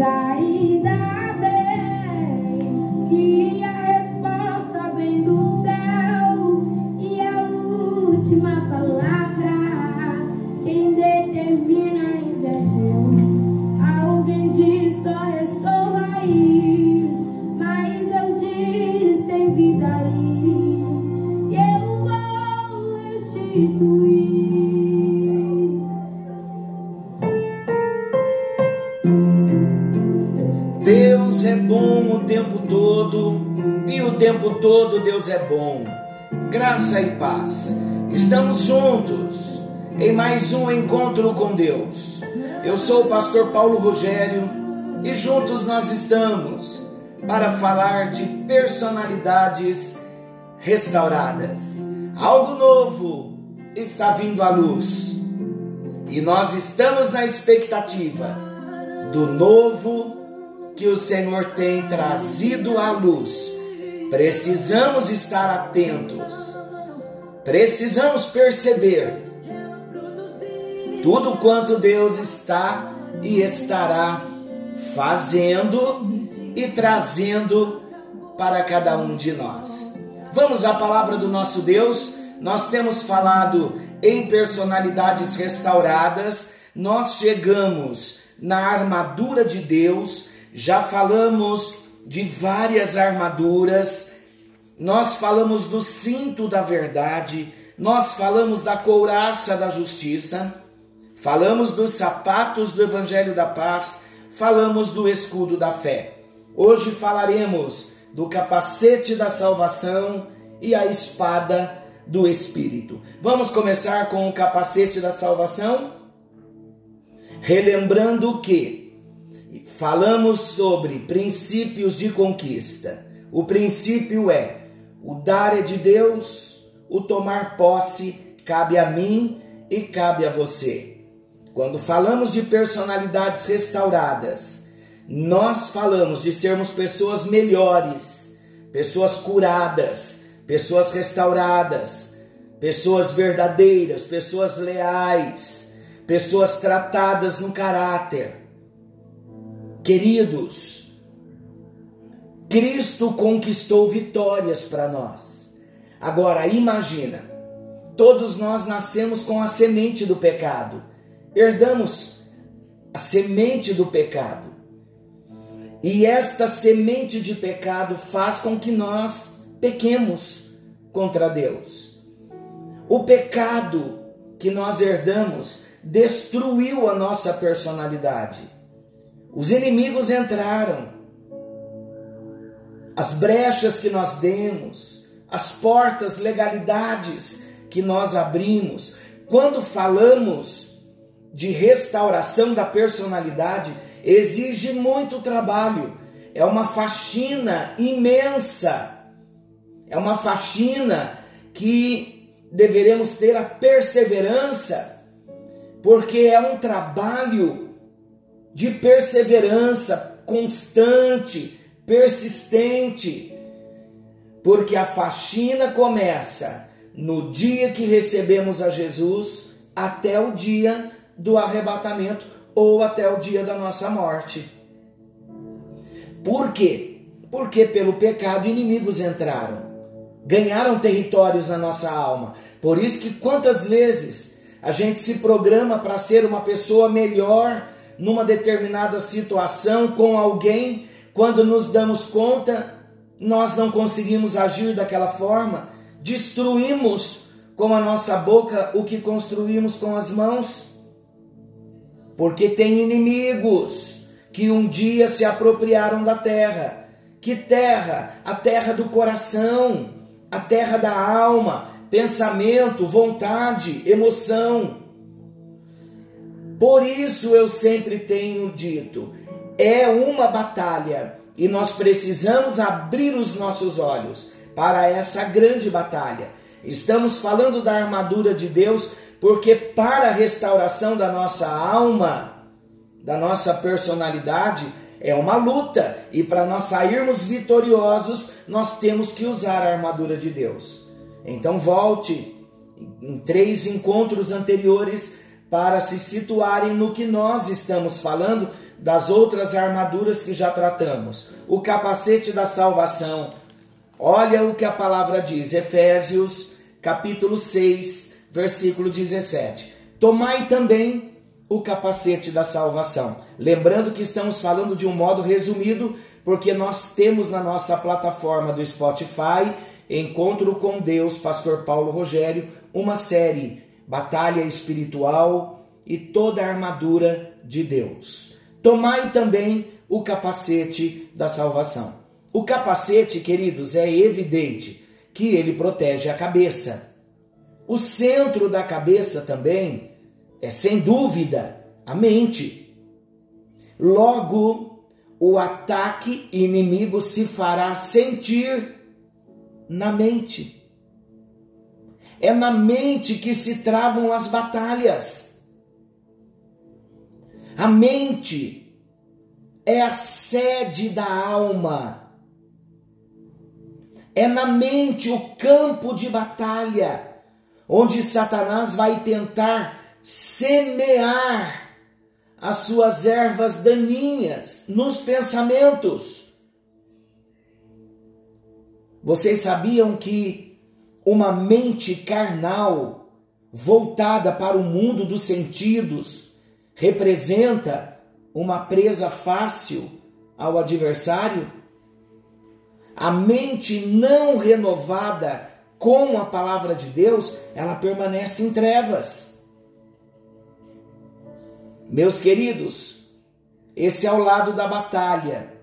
ainda bem é bom. Graça e paz. Estamos juntos em mais um encontro com Deus. Eu sou o pastor Paulo Rogério e juntos nós estamos para falar de personalidades restauradas. Algo novo está vindo à luz e nós estamos na expectativa do novo que o Senhor tem trazido à luz. Precisamos estar atentos, precisamos perceber tudo quanto Deus está e estará fazendo e trazendo para cada um de nós. Vamos à palavra do nosso Deus. Nós temos falado em personalidades restauradas, nós chegamos na armadura de Deus já falamos de várias armaduras, nós falamos do cinto da verdade, nós falamos da couraça da justiça, falamos dos sapatos do evangelho da paz, falamos do escudo da fé. Hoje falaremos do capacete da salvação e a espada do espírito. Vamos começar com o capacete da salvação? Relembrando que falamos sobre princípios de conquista. O princípio é: o dar é de Deus, o tomar posse cabe a mim e cabe a você. Quando falamos de personalidades restauradas, nós falamos de sermos pessoas melhores, pessoas curadas, pessoas restauradas, pessoas verdadeiras, pessoas leais, pessoas tratadas no caráter Queridos, Cristo conquistou vitórias para nós. Agora imagina, todos nós nascemos com a semente do pecado, herdamos a semente do pecado. E esta semente de pecado faz com que nós pequemos contra Deus. O pecado que nós herdamos destruiu a nossa personalidade. Os inimigos entraram. As brechas que nós demos, as portas, legalidades que nós abrimos. Quando falamos de restauração da personalidade, exige muito trabalho. É uma faxina imensa. É uma faxina que deveremos ter a perseverança, porque é um trabalho de perseverança constante, persistente, porque a faxina começa no dia que recebemos a Jesus até o dia do arrebatamento ou até o dia da nossa morte. Por quê? Porque pelo pecado inimigos entraram, ganharam territórios na nossa alma. Por isso que quantas vezes a gente se programa para ser uma pessoa melhor numa determinada situação com alguém, quando nos damos conta, nós não conseguimos agir daquela forma, destruímos com a nossa boca o que construímos com as mãos. Porque tem inimigos que um dia se apropriaram da terra. Que terra? A terra do coração, a terra da alma, pensamento, vontade, emoção. Por isso eu sempre tenho dito: é uma batalha e nós precisamos abrir os nossos olhos para essa grande batalha. Estamos falando da armadura de Deus porque, para a restauração da nossa alma, da nossa personalidade, é uma luta e para nós sairmos vitoriosos, nós temos que usar a armadura de Deus. Então, volte em três encontros anteriores para se situarem no que nós estamos falando das outras armaduras que já tratamos. O capacete da salvação. Olha o que a palavra diz, Efésios capítulo 6, versículo 17. Tomai também o capacete da salvação. Lembrando que estamos falando de um modo resumido, porque nós temos na nossa plataforma do Spotify Encontro com Deus, Pastor Paulo Rogério, uma série Batalha Espiritual e toda a armadura de Deus. Tomai também o capacete da salvação. O capacete, queridos, é evidente que ele protege a cabeça. O centro da cabeça também é, sem dúvida, a mente. Logo, o ataque inimigo se fará sentir na mente. É na mente que se travam as batalhas. A mente é a sede da alma. É na mente o campo de batalha, onde Satanás vai tentar semear as suas ervas daninhas nos pensamentos vocês sabiam que uma mente carnal voltada para o mundo dos sentidos representa uma presa fácil ao adversário? A mente não renovada com a palavra de Deus, ela permanece em trevas. Meus queridos, esse é o lado da batalha.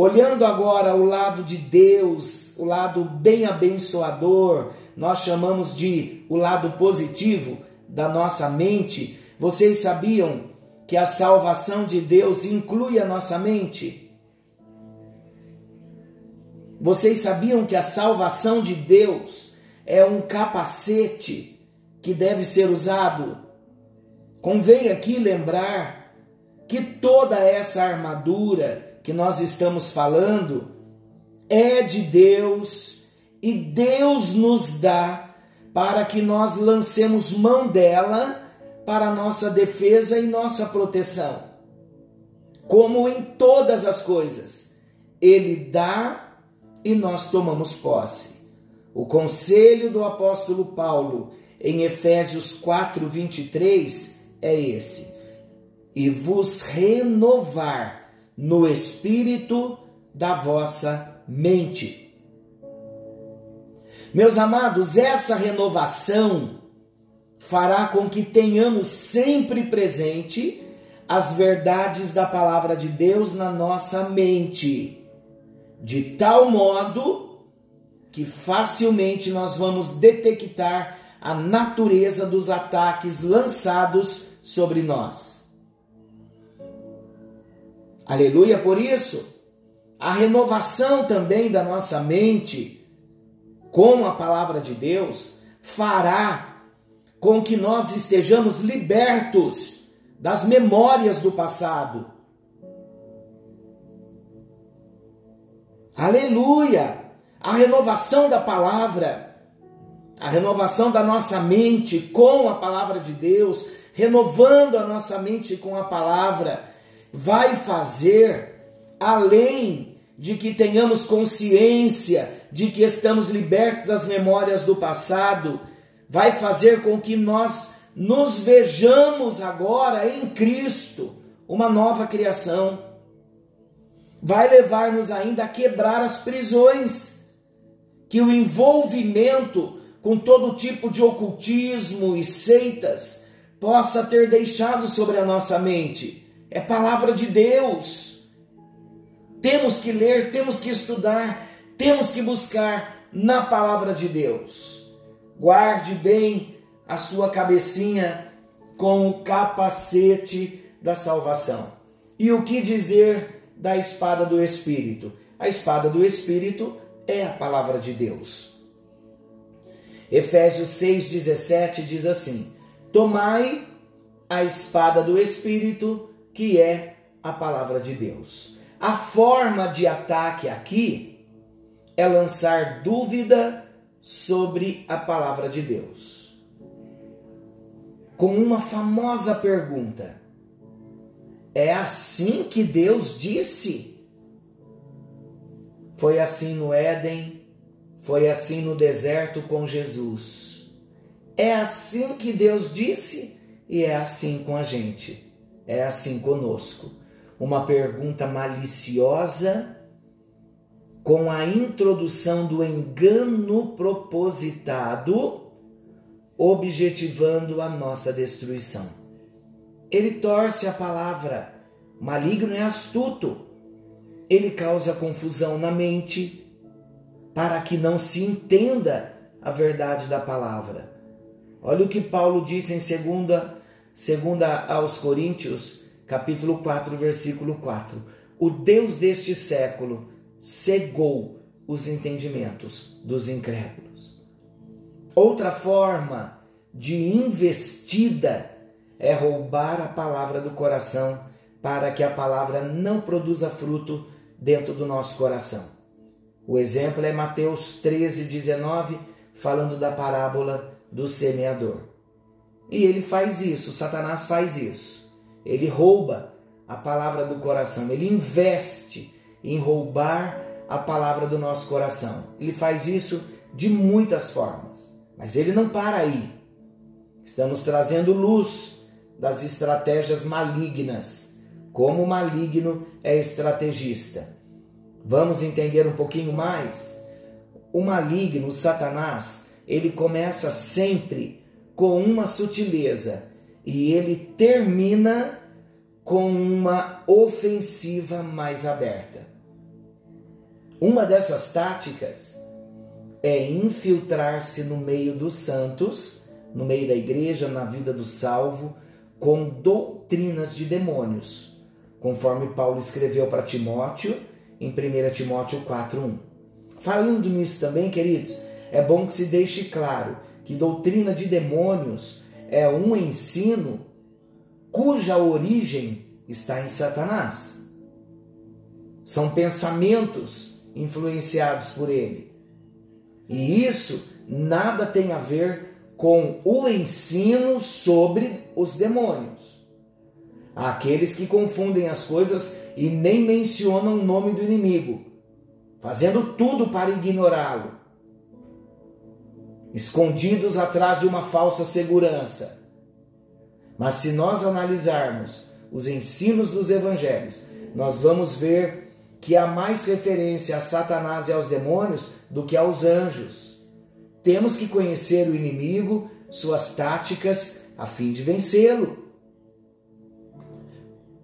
Olhando agora o lado de Deus, o lado bem abençoador, nós chamamos de o lado positivo da nossa mente. Vocês sabiam que a salvação de Deus inclui a nossa mente? Vocês sabiam que a salvação de Deus é um capacete que deve ser usado? Convém aqui lembrar que toda essa armadura que nós estamos falando é de Deus e Deus nos dá para que nós lancemos mão dela para nossa defesa e nossa proteção. Como em todas as coisas, Ele dá e nós tomamos posse. O conselho do apóstolo Paulo em Efésios 4, 23 é esse: e vos renovar no espírito da vossa mente. Meus amados, essa renovação fará com que tenhamos sempre presente as verdades da palavra de Deus na nossa mente, de tal modo que facilmente nós vamos detectar a natureza dos ataques lançados sobre nós. Aleluia por isso. A renovação também da nossa mente com a palavra de Deus fará com que nós estejamos libertos das memórias do passado. Aleluia! A renovação da palavra, a renovação da nossa mente com a palavra de Deus, renovando a nossa mente com a palavra, vai fazer além de que tenhamos consciência de que estamos libertos das memórias do passado, vai fazer com que nós nos vejamos agora em Cristo, uma nova criação. Vai levar-nos ainda a quebrar as prisões, que o envolvimento com todo tipo de ocultismo e seitas possa ter deixado sobre a nossa mente é palavra de Deus. Temos que ler, temos que estudar, temos que buscar na palavra de Deus. Guarde bem a sua cabecinha com o capacete da salvação. E o que dizer da espada do Espírito? A espada do Espírito é a palavra de Deus. Efésios 6,17 diz assim: Tomai a espada do Espírito, que é a palavra de Deus. A forma de ataque aqui é lançar dúvida sobre a palavra de Deus. com uma famosa pergunta: É assim que Deus disse? Foi assim no Éden, foi assim no deserto com Jesus. É assim que Deus disse e é assim com a gente. É assim conosco. Uma pergunta maliciosa com a introdução do engano propositado, objetivando a nossa destruição. Ele torce a palavra, maligno é astuto, ele causa confusão na mente, para que não se entenda a verdade da palavra. Olha o que Paulo diz em segunda, segunda aos Coríntios, capítulo 4, versículo 4. O Deus deste século cegou os entendimentos dos incrédulos. Outra forma de investida é roubar a palavra do coração para que a palavra não produza fruto dentro do nosso coração. O exemplo é Mateus 13, 19, falando da parábola do semeador. E ele faz isso, Satanás faz isso. Ele rouba a palavra do coração, ele investe em roubar a palavra do nosso coração. Ele faz isso de muitas formas, mas ele não para aí. Estamos trazendo luz das estratégias malignas, como o maligno é estrategista. Vamos entender um pouquinho mais? O maligno, o Satanás, ele começa sempre com uma sutileza e ele termina com uma ofensiva mais aberta. Uma dessas táticas é infiltrar-se no meio dos santos, no meio da igreja, na vida do salvo, com doutrinas de demônios, conforme Paulo escreveu para Timóteo em 1 Timóteo 4:1. Falando nisso também, queridos, é bom que se deixe claro que doutrina de demônios é um ensino cuja origem está em Satanás. São pensamentos influenciados por ele. E isso nada tem a ver com o ensino sobre os demônios. Há aqueles que confundem as coisas e nem mencionam o nome do inimigo, fazendo tudo para ignorá-lo, escondidos atrás de uma falsa segurança. Mas se nós analisarmos os ensinos dos evangelhos, nós vamos ver que há mais referência a Satanás e aos demônios do que aos anjos. Temos que conhecer o inimigo, suas táticas, a fim de vencê-lo.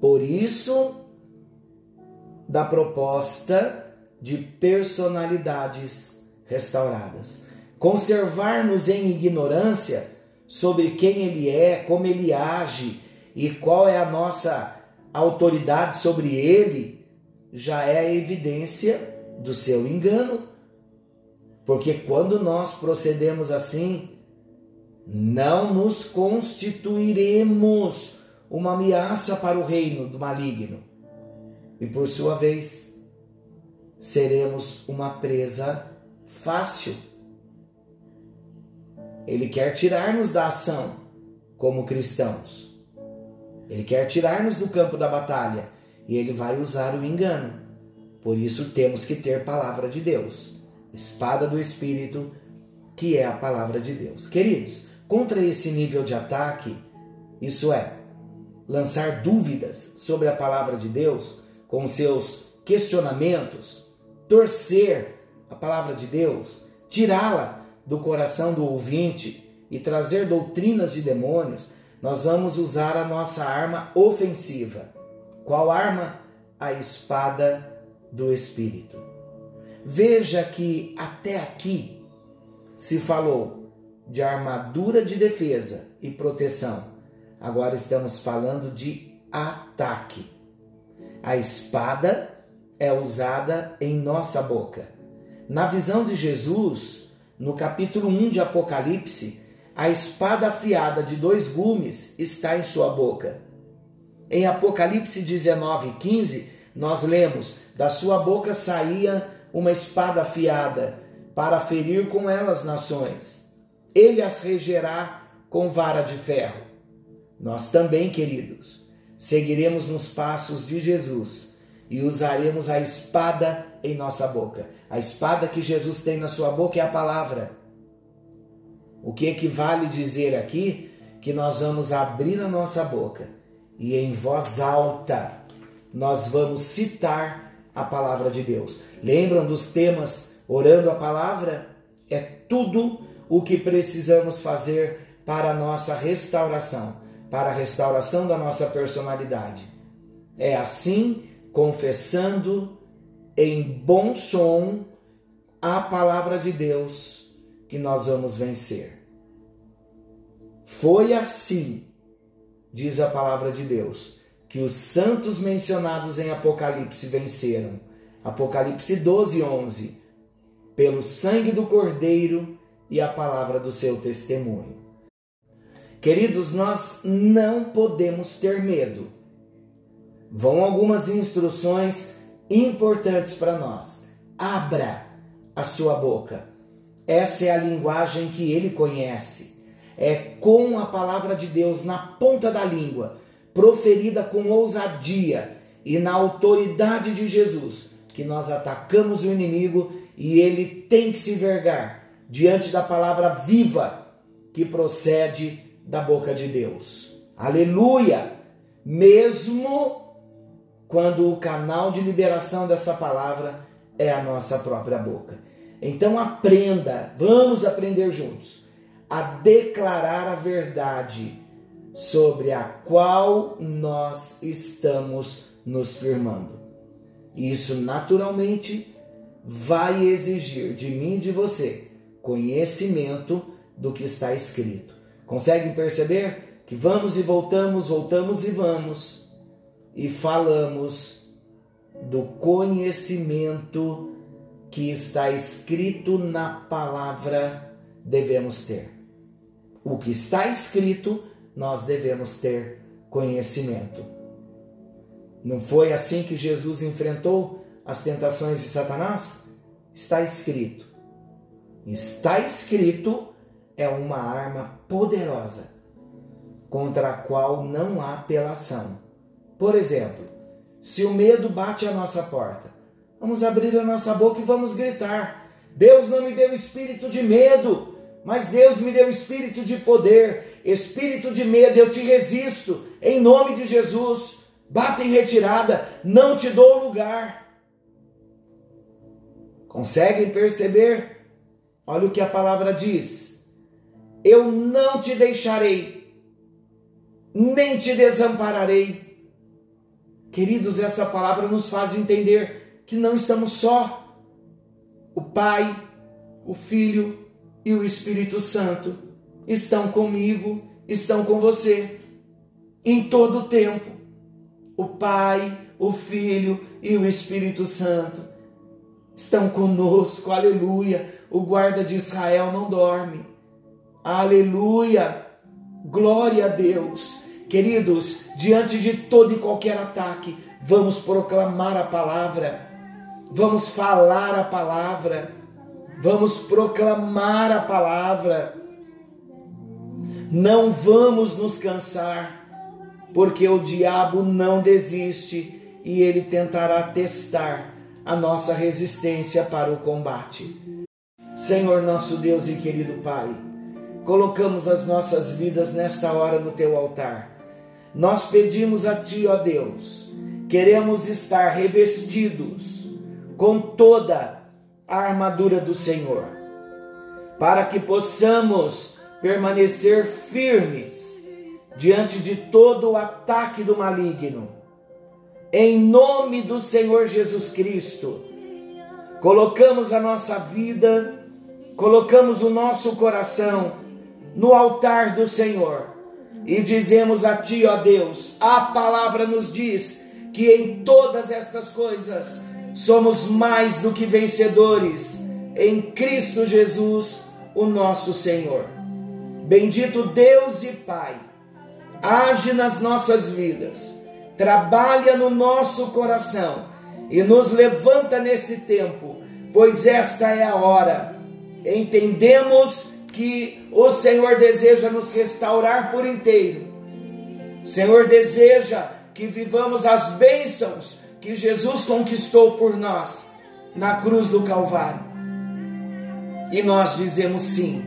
Por isso, da proposta de personalidades restauradas. Conservar-nos em ignorância sobre quem ele é, como ele age e qual é a nossa autoridade sobre ele já é a evidência do seu engano. Porque quando nós procedemos assim, não nos constituiremos uma ameaça para o reino do maligno. E por sua vez, seremos uma presa fácil. Ele quer tirar-nos da ação como cristãos. Ele quer tirar-nos do campo da batalha e ele vai usar o engano. Por isso temos que ter palavra de Deus, espada do Espírito, que é a palavra de Deus. Queridos, contra esse nível de ataque, isso é, lançar dúvidas sobre a palavra de Deus, com seus questionamentos, torcer a palavra de Deus, tirá-la do coração do ouvinte e trazer doutrinas de demônios, nós vamos usar a nossa arma ofensiva, qual arma? A espada do Espírito. Veja que até aqui se falou de armadura de defesa e proteção. Agora estamos falando de ataque. A espada é usada em nossa boca. Na visão de Jesus, no capítulo 1 de Apocalipse, a espada afiada de dois gumes está em sua boca. Em Apocalipse 19, 15, nós lemos: Da sua boca saía uma espada afiada, para ferir com ela as nações. Ele as regerá com vara de ferro. Nós também, queridos, seguiremos nos passos de Jesus e usaremos a espada em nossa boca. A espada que Jesus tem na sua boca é a palavra. O que equivale dizer aqui que nós vamos abrir a nossa boca e em voz alta nós vamos citar a palavra de Deus. Lembram dos temas orando a palavra? É tudo o que precisamos fazer para a nossa restauração, para a restauração da nossa personalidade. É assim, confessando em bom som a palavra de Deus, que nós vamos vencer. Foi assim, diz a palavra de Deus, que os santos mencionados em Apocalipse venceram. Apocalipse 12, 11. Pelo sangue do Cordeiro e a palavra do seu testemunho. Queridos, nós não podemos ter medo. Vão algumas instruções importantes para nós. Abra a sua boca. Essa é a linguagem que ele conhece. É com a palavra de Deus na ponta da língua, proferida com ousadia e na autoridade de Jesus, que nós atacamos o inimigo e ele tem que se vergar diante da palavra viva que procede da boca de Deus. Aleluia! Mesmo quando o canal de liberação dessa palavra é a nossa própria boca. Então aprenda, vamos aprender juntos a declarar a verdade sobre a qual nós estamos nos firmando. Isso naturalmente vai exigir de mim e de você conhecimento do que está escrito. Conseguem perceber que vamos e voltamos, voltamos e vamos e falamos do conhecimento que está escrito na palavra devemos ter. O que está escrito, nós devemos ter conhecimento. Não foi assim que Jesus enfrentou as tentações de Satanás? Está escrito. Está escrito é uma arma poderosa contra a qual não há apelação. Por exemplo, se o medo bate à nossa porta, vamos abrir a nossa boca e vamos gritar: Deus não me deu espírito de medo, mas Deus me deu espírito de poder. Espírito de medo, eu te resisto, em nome de Jesus. Bata em retirada, não te dou lugar. Conseguem perceber Olha o que a palavra diz: Eu não te deixarei, nem te desampararei. Queridos, essa palavra nos faz entender que não estamos só. O Pai, o Filho e o Espírito Santo estão comigo, estão com você em todo o tempo. O Pai, o Filho e o Espírito Santo estão conosco, aleluia o guarda de Israel não dorme. Aleluia! Glória a Deus. Queridos, diante de todo e qualquer ataque, vamos proclamar a palavra, vamos falar a palavra, vamos proclamar a palavra. Não vamos nos cansar, porque o diabo não desiste e ele tentará testar a nossa resistência para o combate. Senhor nosso Deus e querido Pai, colocamos as nossas vidas nesta hora no teu altar. Nós pedimos a Ti, ó Deus, queremos estar revestidos com toda a armadura do Senhor, para que possamos permanecer firmes diante de todo o ataque do maligno. Em nome do Senhor Jesus Cristo, colocamos a nossa vida colocamos o nosso coração no altar do Senhor e dizemos a Ti, ó Deus, a palavra nos diz que em todas estas coisas somos mais do que vencedores em Cristo Jesus, o nosso Senhor. Bendito Deus e Pai, age nas nossas vidas, trabalha no nosso coração e nos levanta nesse tempo, pois esta é a hora entendemos que o Senhor deseja nos restaurar por inteiro Senhor deseja que vivamos as bênçãos que Jesus conquistou por nós na cruz do Calvário. E nós dizemos sim.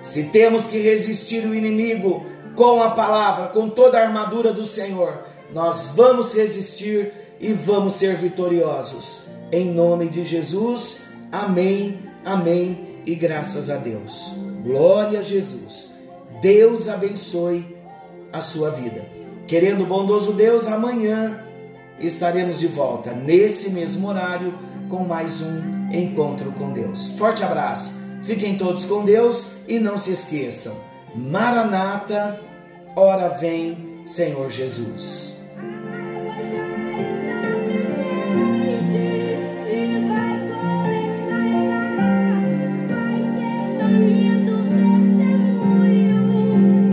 Se temos que resistir o inimigo com a palavra, com toda a armadura do Senhor, nós vamos resistir e vamos ser vitoriosos. Em nome de Jesus, amém, amém e graças a Deus. Glória a Jesus. Deus abençoe a sua vida. Querendo o bondoso Deus, amanhã estaremos de volta, nesse mesmo horário, com mais um encontro com Deus. Forte abraço, fiquem todos com Deus e não se esqueçam: Maranata, ora vem, Senhor Jesus.